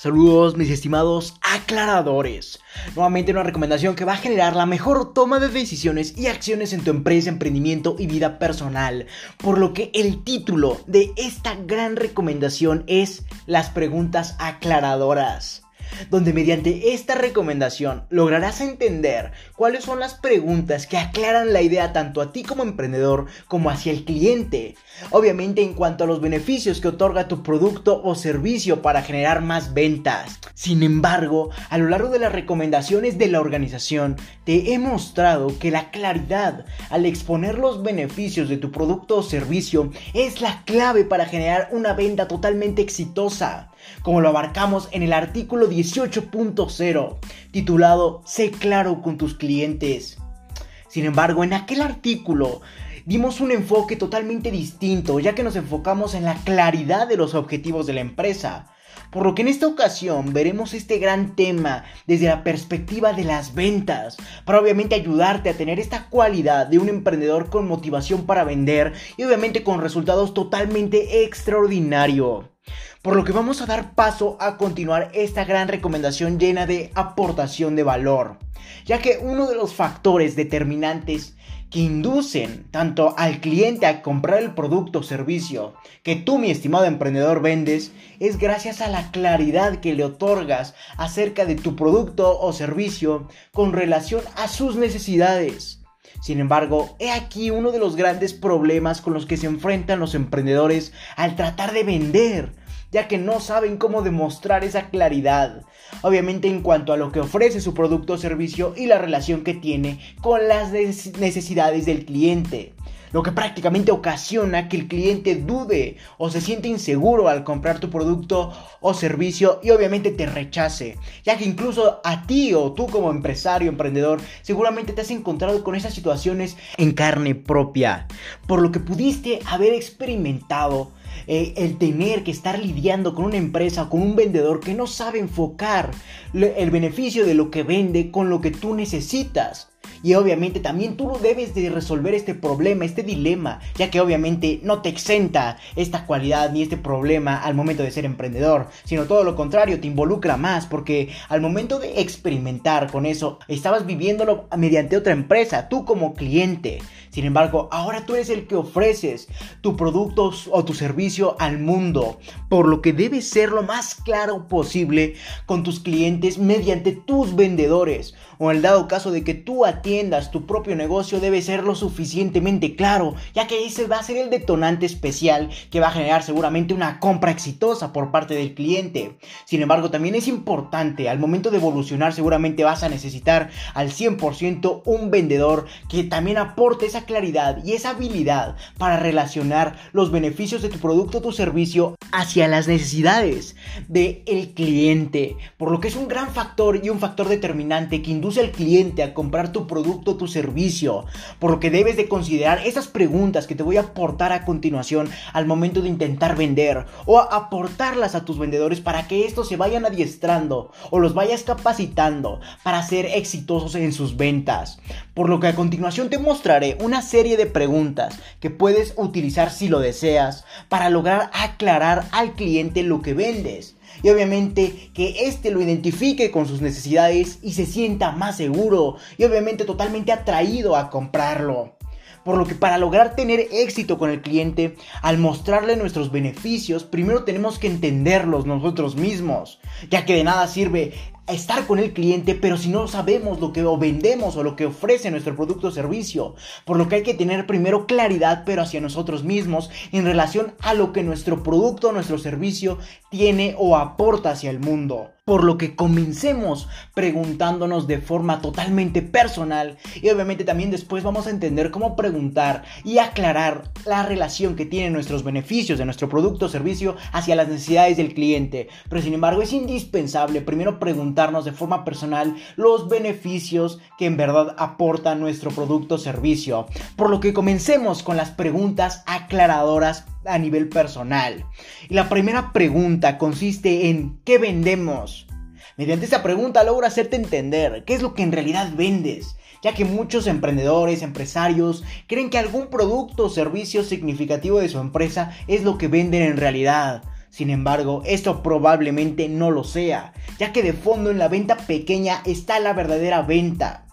Saludos mis estimados aclaradores. Nuevamente una recomendación que va a generar la mejor toma de decisiones y acciones en tu empresa, emprendimiento y vida personal. Por lo que el título de esta gran recomendación es las preguntas aclaradoras donde mediante esta recomendación lograrás entender cuáles son las preguntas que aclaran la idea tanto a ti como emprendedor como hacia el cliente. Obviamente en cuanto a los beneficios que otorga tu producto o servicio para generar más ventas. Sin embargo, a lo largo de las recomendaciones de la organización, te he mostrado que la claridad al exponer los beneficios de tu producto o servicio es la clave para generar una venta totalmente exitosa como lo abarcamos en el artículo 18.0, titulado Sé claro con tus clientes. Sin embargo, en aquel artículo dimos un enfoque totalmente distinto, ya que nos enfocamos en la claridad de los objetivos de la empresa. Por lo que en esta ocasión veremos este gran tema desde la perspectiva de las ventas, para obviamente ayudarte a tener esta cualidad de un emprendedor con motivación para vender y obviamente con resultados totalmente extraordinarios. Por lo que vamos a dar paso a continuar esta gran recomendación llena de aportación de valor, ya que uno de los factores determinantes que inducen tanto al cliente a comprar el producto o servicio que tú, mi estimado emprendedor, vendes, es gracias a la claridad que le otorgas acerca de tu producto o servicio con relación a sus necesidades. Sin embargo, he aquí uno de los grandes problemas con los que se enfrentan los emprendedores al tratar de vender ya que no saben cómo demostrar esa claridad. Obviamente en cuanto a lo que ofrece su producto o servicio y la relación que tiene con las necesidades del cliente lo que prácticamente ocasiona que el cliente dude o se siente inseguro al comprar tu producto o servicio y obviamente te rechace, ya que incluso a ti o tú como empresario, emprendedor, seguramente te has encontrado con esas situaciones en carne propia, por lo que pudiste haber experimentado eh, el tener que estar lidiando con una empresa o con un vendedor que no sabe enfocar el beneficio de lo que vende con lo que tú necesitas. Y obviamente también tú debes de resolver este problema, este dilema, ya que obviamente no te exenta esta cualidad ni este problema al momento de ser emprendedor, sino todo lo contrario, te involucra más porque al momento de experimentar con eso, estabas viviéndolo mediante otra empresa, tú como cliente. Sin embargo, ahora tú eres el que ofreces tu producto o tu servicio al mundo, por lo que debes ser lo más claro posible con tus clientes mediante tus vendedores. O en el dado caso de que tú atiendas tu propio negocio, debe ser lo suficientemente claro, ya que ese va a ser el detonante especial que va a generar seguramente una compra exitosa por parte del cliente. Sin embargo, también es importante, al momento de evolucionar seguramente vas a necesitar al 100% un vendedor que también aporte esa claridad y esa habilidad para relacionar los beneficios de tu producto o tu servicio hacia las necesidades del cliente. Por lo que es un gran factor y un factor determinante que induce al cliente a comprar tu producto o tu servicio. Por lo que debes de considerar esas preguntas que te voy a aportar a continuación al momento de intentar vender o aportarlas a tus vendedores para que estos se vayan adiestrando o los vayas capacitando para ser exitosos en sus ventas. Por lo que a continuación te mostraré una serie de preguntas que puedes utilizar si lo deseas para lograr aclarar al cliente lo que vendes. Y obviamente que éste lo identifique con sus necesidades y se sienta más seguro y obviamente totalmente atraído a comprarlo. Por lo que para lograr tener éxito con el cliente, al mostrarle nuestros beneficios, primero tenemos que entenderlos nosotros mismos, ya que de nada sirve estar con el cliente, pero si no sabemos lo que vendemos o lo que ofrece nuestro producto o servicio, por lo que hay que tener primero claridad, pero hacia nosotros mismos en relación a lo que nuestro producto o nuestro servicio tiene o aporta hacia el mundo. Por lo que comencemos preguntándonos de forma totalmente personal y obviamente también después vamos a entender cómo preguntar y aclarar la relación que tienen nuestros beneficios de nuestro producto o servicio hacia las necesidades del cliente. Pero sin embargo es indispensable primero de forma personal los beneficios que en verdad aporta nuestro producto o servicio. Por lo que comencemos con las preguntas aclaradoras a nivel personal. Y la primera pregunta consiste en ¿qué vendemos? Mediante esta pregunta logro hacerte entender qué es lo que en realidad vendes, ya que muchos emprendedores, empresarios, creen que algún producto o servicio significativo de su empresa es lo que venden en realidad. Sin embargo, esto probablemente no lo sea, ya que de fondo en la venta pequeña está la verdadera venta.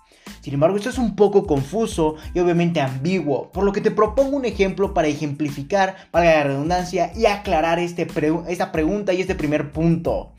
Sin embargo, esto es un poco confuso y obviamente ambiguo, por lo que te propongo un ejemplo para ejemplificar, para la redundancia, y aclarar este esta pregunta y este primer punto,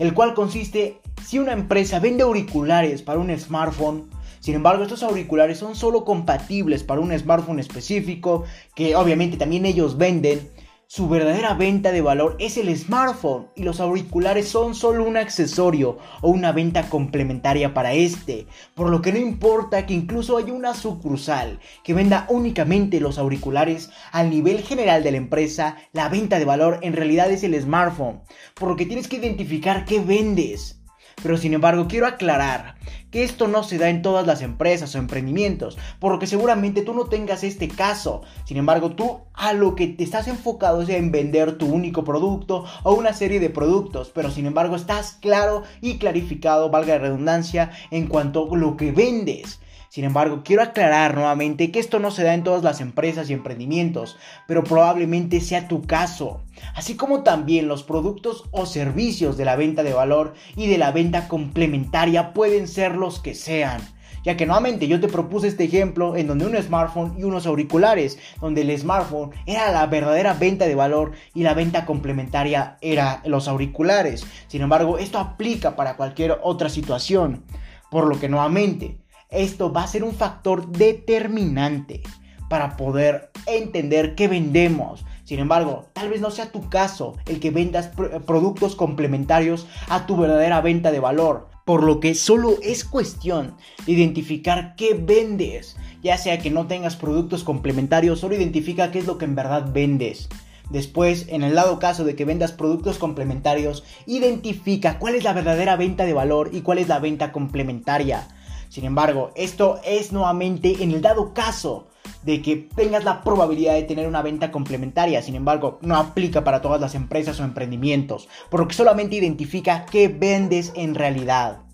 el cual consiste si una empresa vende auriculares para un smartphone, sin embargo, estos auriculares son solo compatibles para un smartphone específico, que obviamente también ellos venden, su verdadera venta de valor es el smartphone y los auriculares son solo un accesorio o una venta complementaria para este, por lo que no importa que incluso haya una sucursal que venda únicamente los auriculares al nivel general de la empresa, la venta de valor en realidad es el smartphone, por lo que tienes que identificar qué vendes. Pero sin embargo, quiero aclarar que esto no se da en todas las empresas o emprendimientos, por lo que seguramente tú no tengas este caso. Sin embargo, tú a lo que te estás enfocado es en vender tu único producto o una serie de productos, pero sin embargo estás claro y clarificado, valga la redundancia, en cuanto a lo que vendes. Sin embargo, quiero aclarar nuevamente que esto no se da en todas las empresas y emprendimientos, pero probablemente sea tu caso. Así como también los productos o servicios de la venta de valor y de la venta complementaria pueden ser los que sean ya que nuevamente yo te propuse este ejemplo en donde un smartphone y unos auriculares, donde el smartphone era la verdadera venta de valor y la venta complementaria era los auriculares. Sin embargo, esto aplica para cualquier otra situación, por lo que nuevamente esto va a ser un factor determinante para poder entender qué vendemos. Sin embargo, tal vez no sea tu caso el que vendas productos complementarios a tu verdadera venta de valor. Por lo que solo es cuestión de identificar qué vendes. Ya sea que no tengas productos complementarios, solo identifica qué es lo que en verdad vendes. Después, en el lado caso de que vendas productos complementarios, identifica cuál es la verdadera venta de valor y cuál es la venta complementaria. Sin embargo, esto es nuevamente en el dado caso de que tengas la probabilidad de tener una venta complementaria. Sin embargo, no aplica para todas las empresas o emprendimientos, por lo que solamente identifica qué vendes en realidad.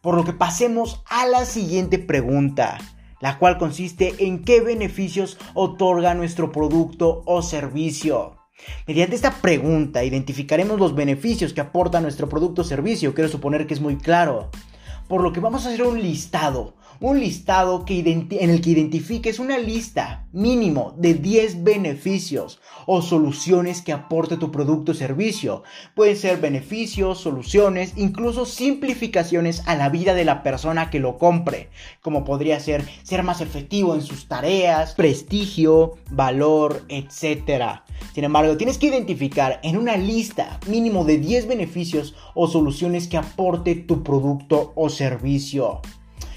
Por lo que pasemos a la siguiente pregunta, la cual consiste en qué beneficios otorga nuestro producto o servicio. Mediante esta pregunta identificaremos los beneficios que aporta nuestro producto o servicio. Quiero suponer que es muy claro por lo que vamos a hacer un listado. Un listado en el que identifiques una lista mínimo de 10 beneficios o soluciones que aporte tu producto o servicio. Pueden ser beneficios, soluciones, incluso simplificaciones a la vida de la persona que lo compre, como podría ser ser más efectivo en sus tareas, prestigio, valor, etc. Sin embargo, tienes que identificar en una lista mínimo de 10 beneficios o soluciones que aporte tu producto o servicio.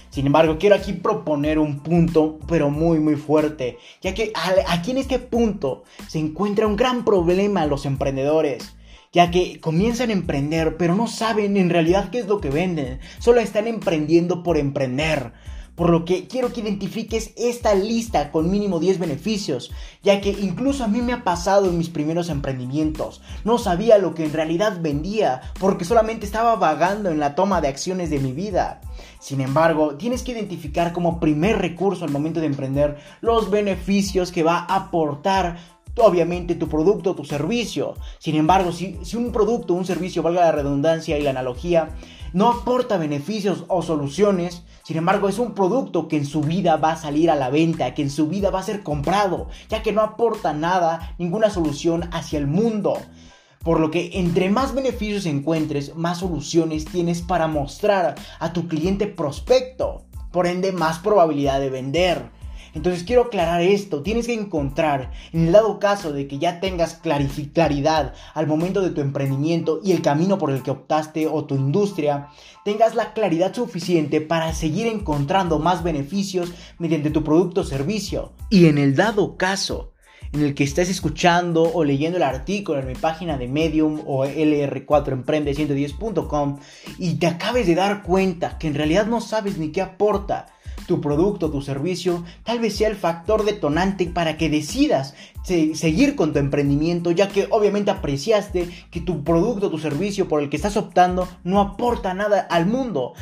Sin embargo, quiero aquí proponer un punto, pero muy muy fuerte, ya que aquí en este punto se encuentra un gran problema a los emprendedores, ya que comienzan a emprender, pero no saben en realidad qué es lo que venden, solo están emprendiendo por emprender. Por lo que quiero que identifiques esta lista con mínimo 10 beneficios, ya que incluso a mí me ha pasado en mis primeros emprendimientos. No sabía lo que en realidad vendía, porque solamente estaba vagando en la toma de acciones de mi vida. Sin embargo, tienes que identificar como primer recurso al momento de emprender los beneficios que va a aportar obviamente tu producto o tu servicio. Sin embargo, si, un producto o un servicio, valga la redundancia y la analogía, no aporta beneficios o soluciones, sin embargo es un producto que en su vida va a salir a la venta, que en su vida va a ser comprado, ya que no aporta nada, ninguna solución hacia el mundo. Por lo que entre más beneficios encuentres, más soluciones tienes para mostrar a tu cliente prospecto. Por ende, más probabilidad de vender. Entonces quiero aclarar esto, tienes que encontrar, en el dado caso de que ya tengas claridad al momento de tu emprendimiento y el camino por el que optaste o tu industria, tengas la claridad suficiente para seguir encontrando más beneficios mediante tu producto o servicio. Y en el dado caso en el que estés escuchando o leyendo el artículo en mi página de Medium o LR4Emprende110.com y te acabes de dar cuenta que en realidad no sabes ni qué aporta tu producto, tu servicio, tal vez sea el factor detonante para que decidas seguir con tu emprendimiento, ya que obviamente apreciaste que tu producto, tu servicio por el que estás optando no aporta nada al mundo.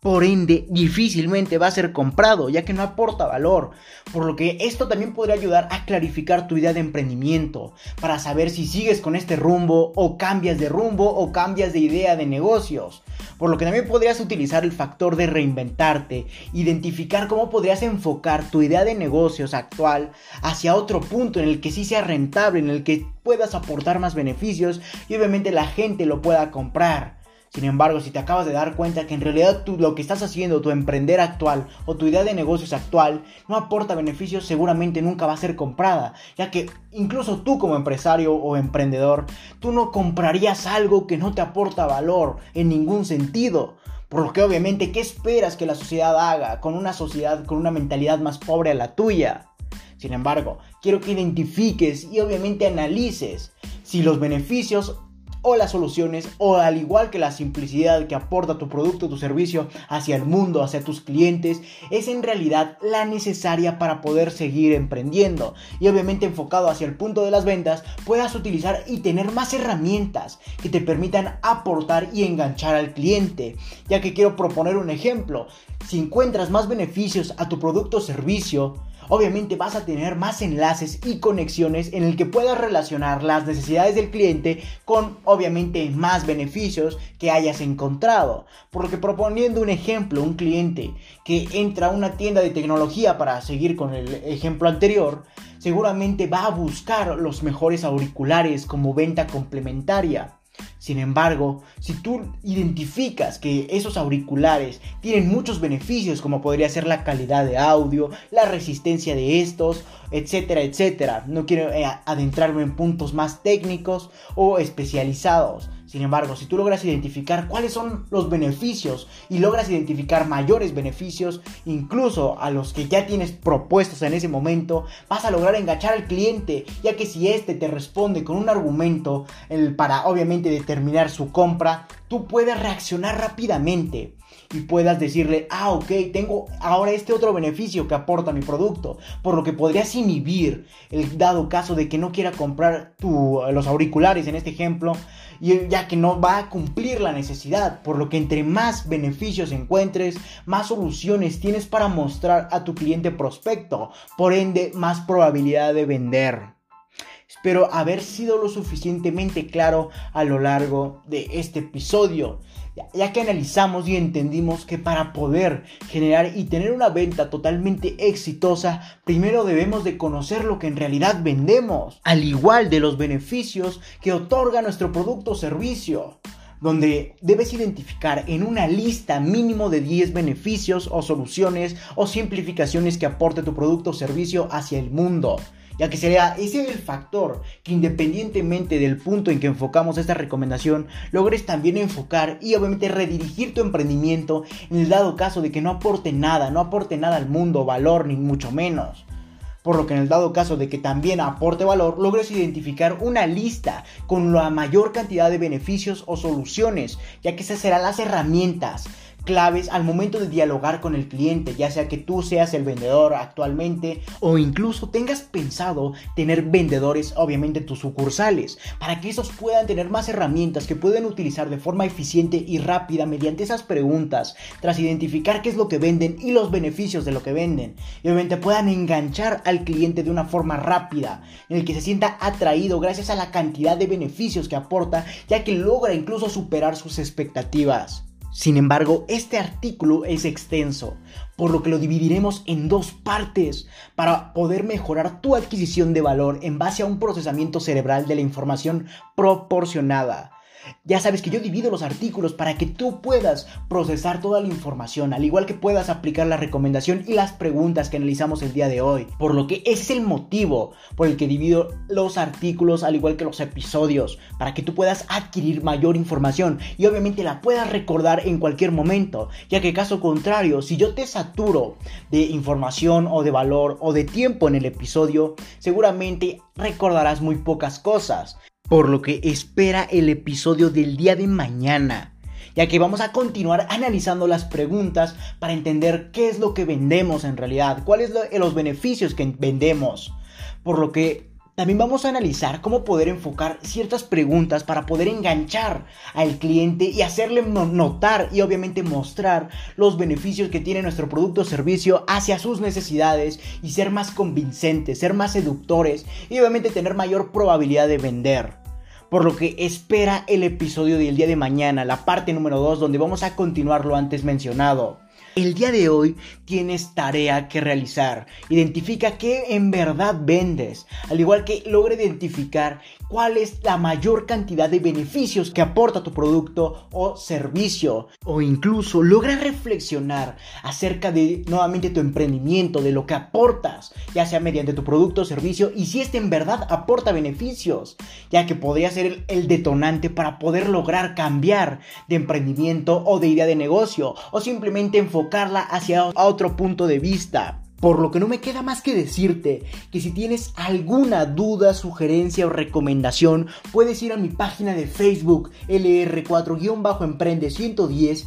Por ende difícilmente va a ser comprado ya que no aporta valor, por lo que esto también podría ayudar a clarificar tu idea de emprendimiento, para saber si sigues con este rumbo o cambias de rumbo o cambias de idea de negocios, por lo que también podrías utilizar el factor de reinventarte, identificar cómo podrías enfocar tu idea de negocios actual hacia otro punto en el que sí sea rentable, en el que puedas aportar más beneficios y obviamente la gente lo pueda comprar. Sin embargo, si te acabas de dar cuenta que en realidad tú, lo que estás haciendo, tu emprender actual o tu idea de negocios actual no aporta beneficios, seguramente nunca va a ser comprada, ya que incluso tú como empresario o emprendedor, tú no comprarías algo que no te aporta valor en ningún sentido. Por lo que obviamente, ¿qué esperas que la sociedad haga con una sociedad con una mentalidad más pobre a la tuya? Sin embargo, quiero que identifiques y obviamente analices si los beneficios o las soluciones o al igual que la simplicidad que aporta tu producto o tu servicio hacia el mundo, hacia tus clientes, es en realidad la necesaria para poder seguir emprendiendo. Y obviamente enfocado hacia el punto de las ventas puedas utilizar y tener más herramientas que te permitan aportar y enganchar al cliente, ya que quiero proponer un ejemplo, si encuentras más beneficios a tu producto o servicio, obviamente vas a tener más enlaces y conexiones en el que puedas relacionar las necesidades del cliente con obviamente más beneficios que hayas encontrado. Por lo que proponiendo un ejemplo, un cliente que entra a una tienda de tecnología para seguir con el ejemplo anterior, seguramente va a buscar los mejores auriculares como venta complementaria. Sin embargo, si tú identificas que esos auriculares tienen muchos beneficios como podría ser la calidad de audio, la resistencia de estos, etcétera, etcétera, no quiero eh, adentrarme en puntos más técnicos o especializados, sin embargo, si tú logras identificar cuáles son los beneficios y logras identificar mayores beneficios, incluso a los que ya tienes propuestos en ese momento, vas a lograr enganchar al cliente, ya que si éste te responde con un argumento para obviamente determinar su compra, tú puedes reaccionar rápidamente y puedas decirle, ah, ok, tengo ahora este otro beneficio que aporta mi producto, por lo que podrías inhibir el dado caso de que no quiera comprar los auriculares en este ejemplo, ya que no va a cumplir la necesidad, por lo que entre más beneficios encuentres, más soluciones tienes para mostrar a tu cliente prospecto, por ende más probabilidad de vender. Espero haber sido lo suficientemente claro a lo largo de este episodio ya que analizamos y entendimos que para poder generar y tener una venta totalmente exitosa, primero debemos de conocer lo que en realidad vendemos, al igual de los beneficios que otorga nuestro producto o servicio donde debes identificar en una lista mínimo de 10 beneficios o soluciones o simplificaciones que aporte tu producto o servicio hacia el mundo ya que sería ese el factor que independientemente del punto en que enfocamos esta recomendación, logres también enfocar y obviamente redirigir tu emprendimiento en el dado caso de que no aporte nada, no aporte nada al mundo, valor ni mucho menos. Por lo que en el dado caso de que también aporte valor, logres identificar una lista con la mayor cantidad de beneficios o soluciones, ya que esas serán las herramientas claves al momento de dialogar con el cliente, ya sea que tú seas el vendedor actualmente o incluso tengas pensado tener vendedores, obviamente tus sucursales, para que esos puedan tener más herramientas que pueden utilizar de forma eficiente y rápida mediante esas preguntas, tras identificar qué es lo que venden y los beneficios de lo que venden, y obviamente puedan enganchar al cliente de una forma rápida, en el que se sienta atraído gracias a la cantidad de beneficios que aporta, ya que logra incluso superar sus expectativas. Sin embargo, este artículo es extenso, por lo que lo dividiremos en dos partes para poder mejorar tu adquisición de valor en base a un procesamiento cerebral de la información proporcionada. Ya sabes que yo divido los artículos para que tú puedas procesar toda la información, al igual que puedas aplicar la recomendación y las preguntas que analizamos el día de hoy. Por lo que ese es el motivo por el que divido los artículos al igual que los episodios, para que tú puedas adquirir mayor información y obviamente la puedas recordar en cualquier momento, ya que caso contrario, si yo te saturo de información o de valor o de tiempo en el episodio, seguramente recordarás muy pocas cosas por lo que espera el episodio del día de mañana, ya que vamos a continuar analizando las preguntas para entender qué es lo que vendemos en realidad, cuáles son los beneficios que vendemos, por lo que También vamos a analizar cómo poder enfocar ciertas preguntas para poder enganchar al cliente y hacerle notar y obviamente mostrar los beneficios que tiene nuestro producto o servicio hacia sus necesidades y ser más convincentes, ser más seductores y obviamente tener mayor probabilidad de vender. Por lo que espera el episodio del día de mañana, la parte número 2, donde vamos a continuar lo antes mencionado. El día de hoy tienes tarea que realizar. Identifica qué en verdad vendes, al igual que logra identificar cuál es la mayor cantidad de beneficios que aporta tu producto o servicio. O incluso logra reflexionar acerca de nuevamente tu emprendimiento, de lo que aportas, ya sea mediante tu producto o servicio y si este en verdad aporta beneficios, ya que podría ser el, detonante para poder lograr cambiar de emprendimiento o de idea de negocio o simplemente enfocar hacia otro punto de vista. Por lo que no me queda más que decirte que si tienes alguna duda, sugerencia o recomendación, puedes ir a mi página de Facebook LR4-Emprende 110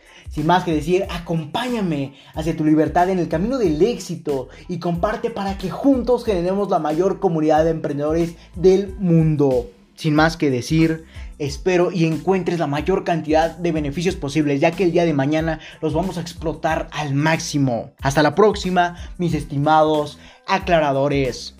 Sin más que decir, acompáñame hacia tu libertad en el camino del éxito y comparte para que juntos generemos la mayor comunidad de emprendedores del mundo. Sin más que decir, espero y encuentres la mayor cantidad de beneficios posibles, ya que el día de mañana los vamos a explotar al máximo. Hasta la próxima, mis estimados aclaradores.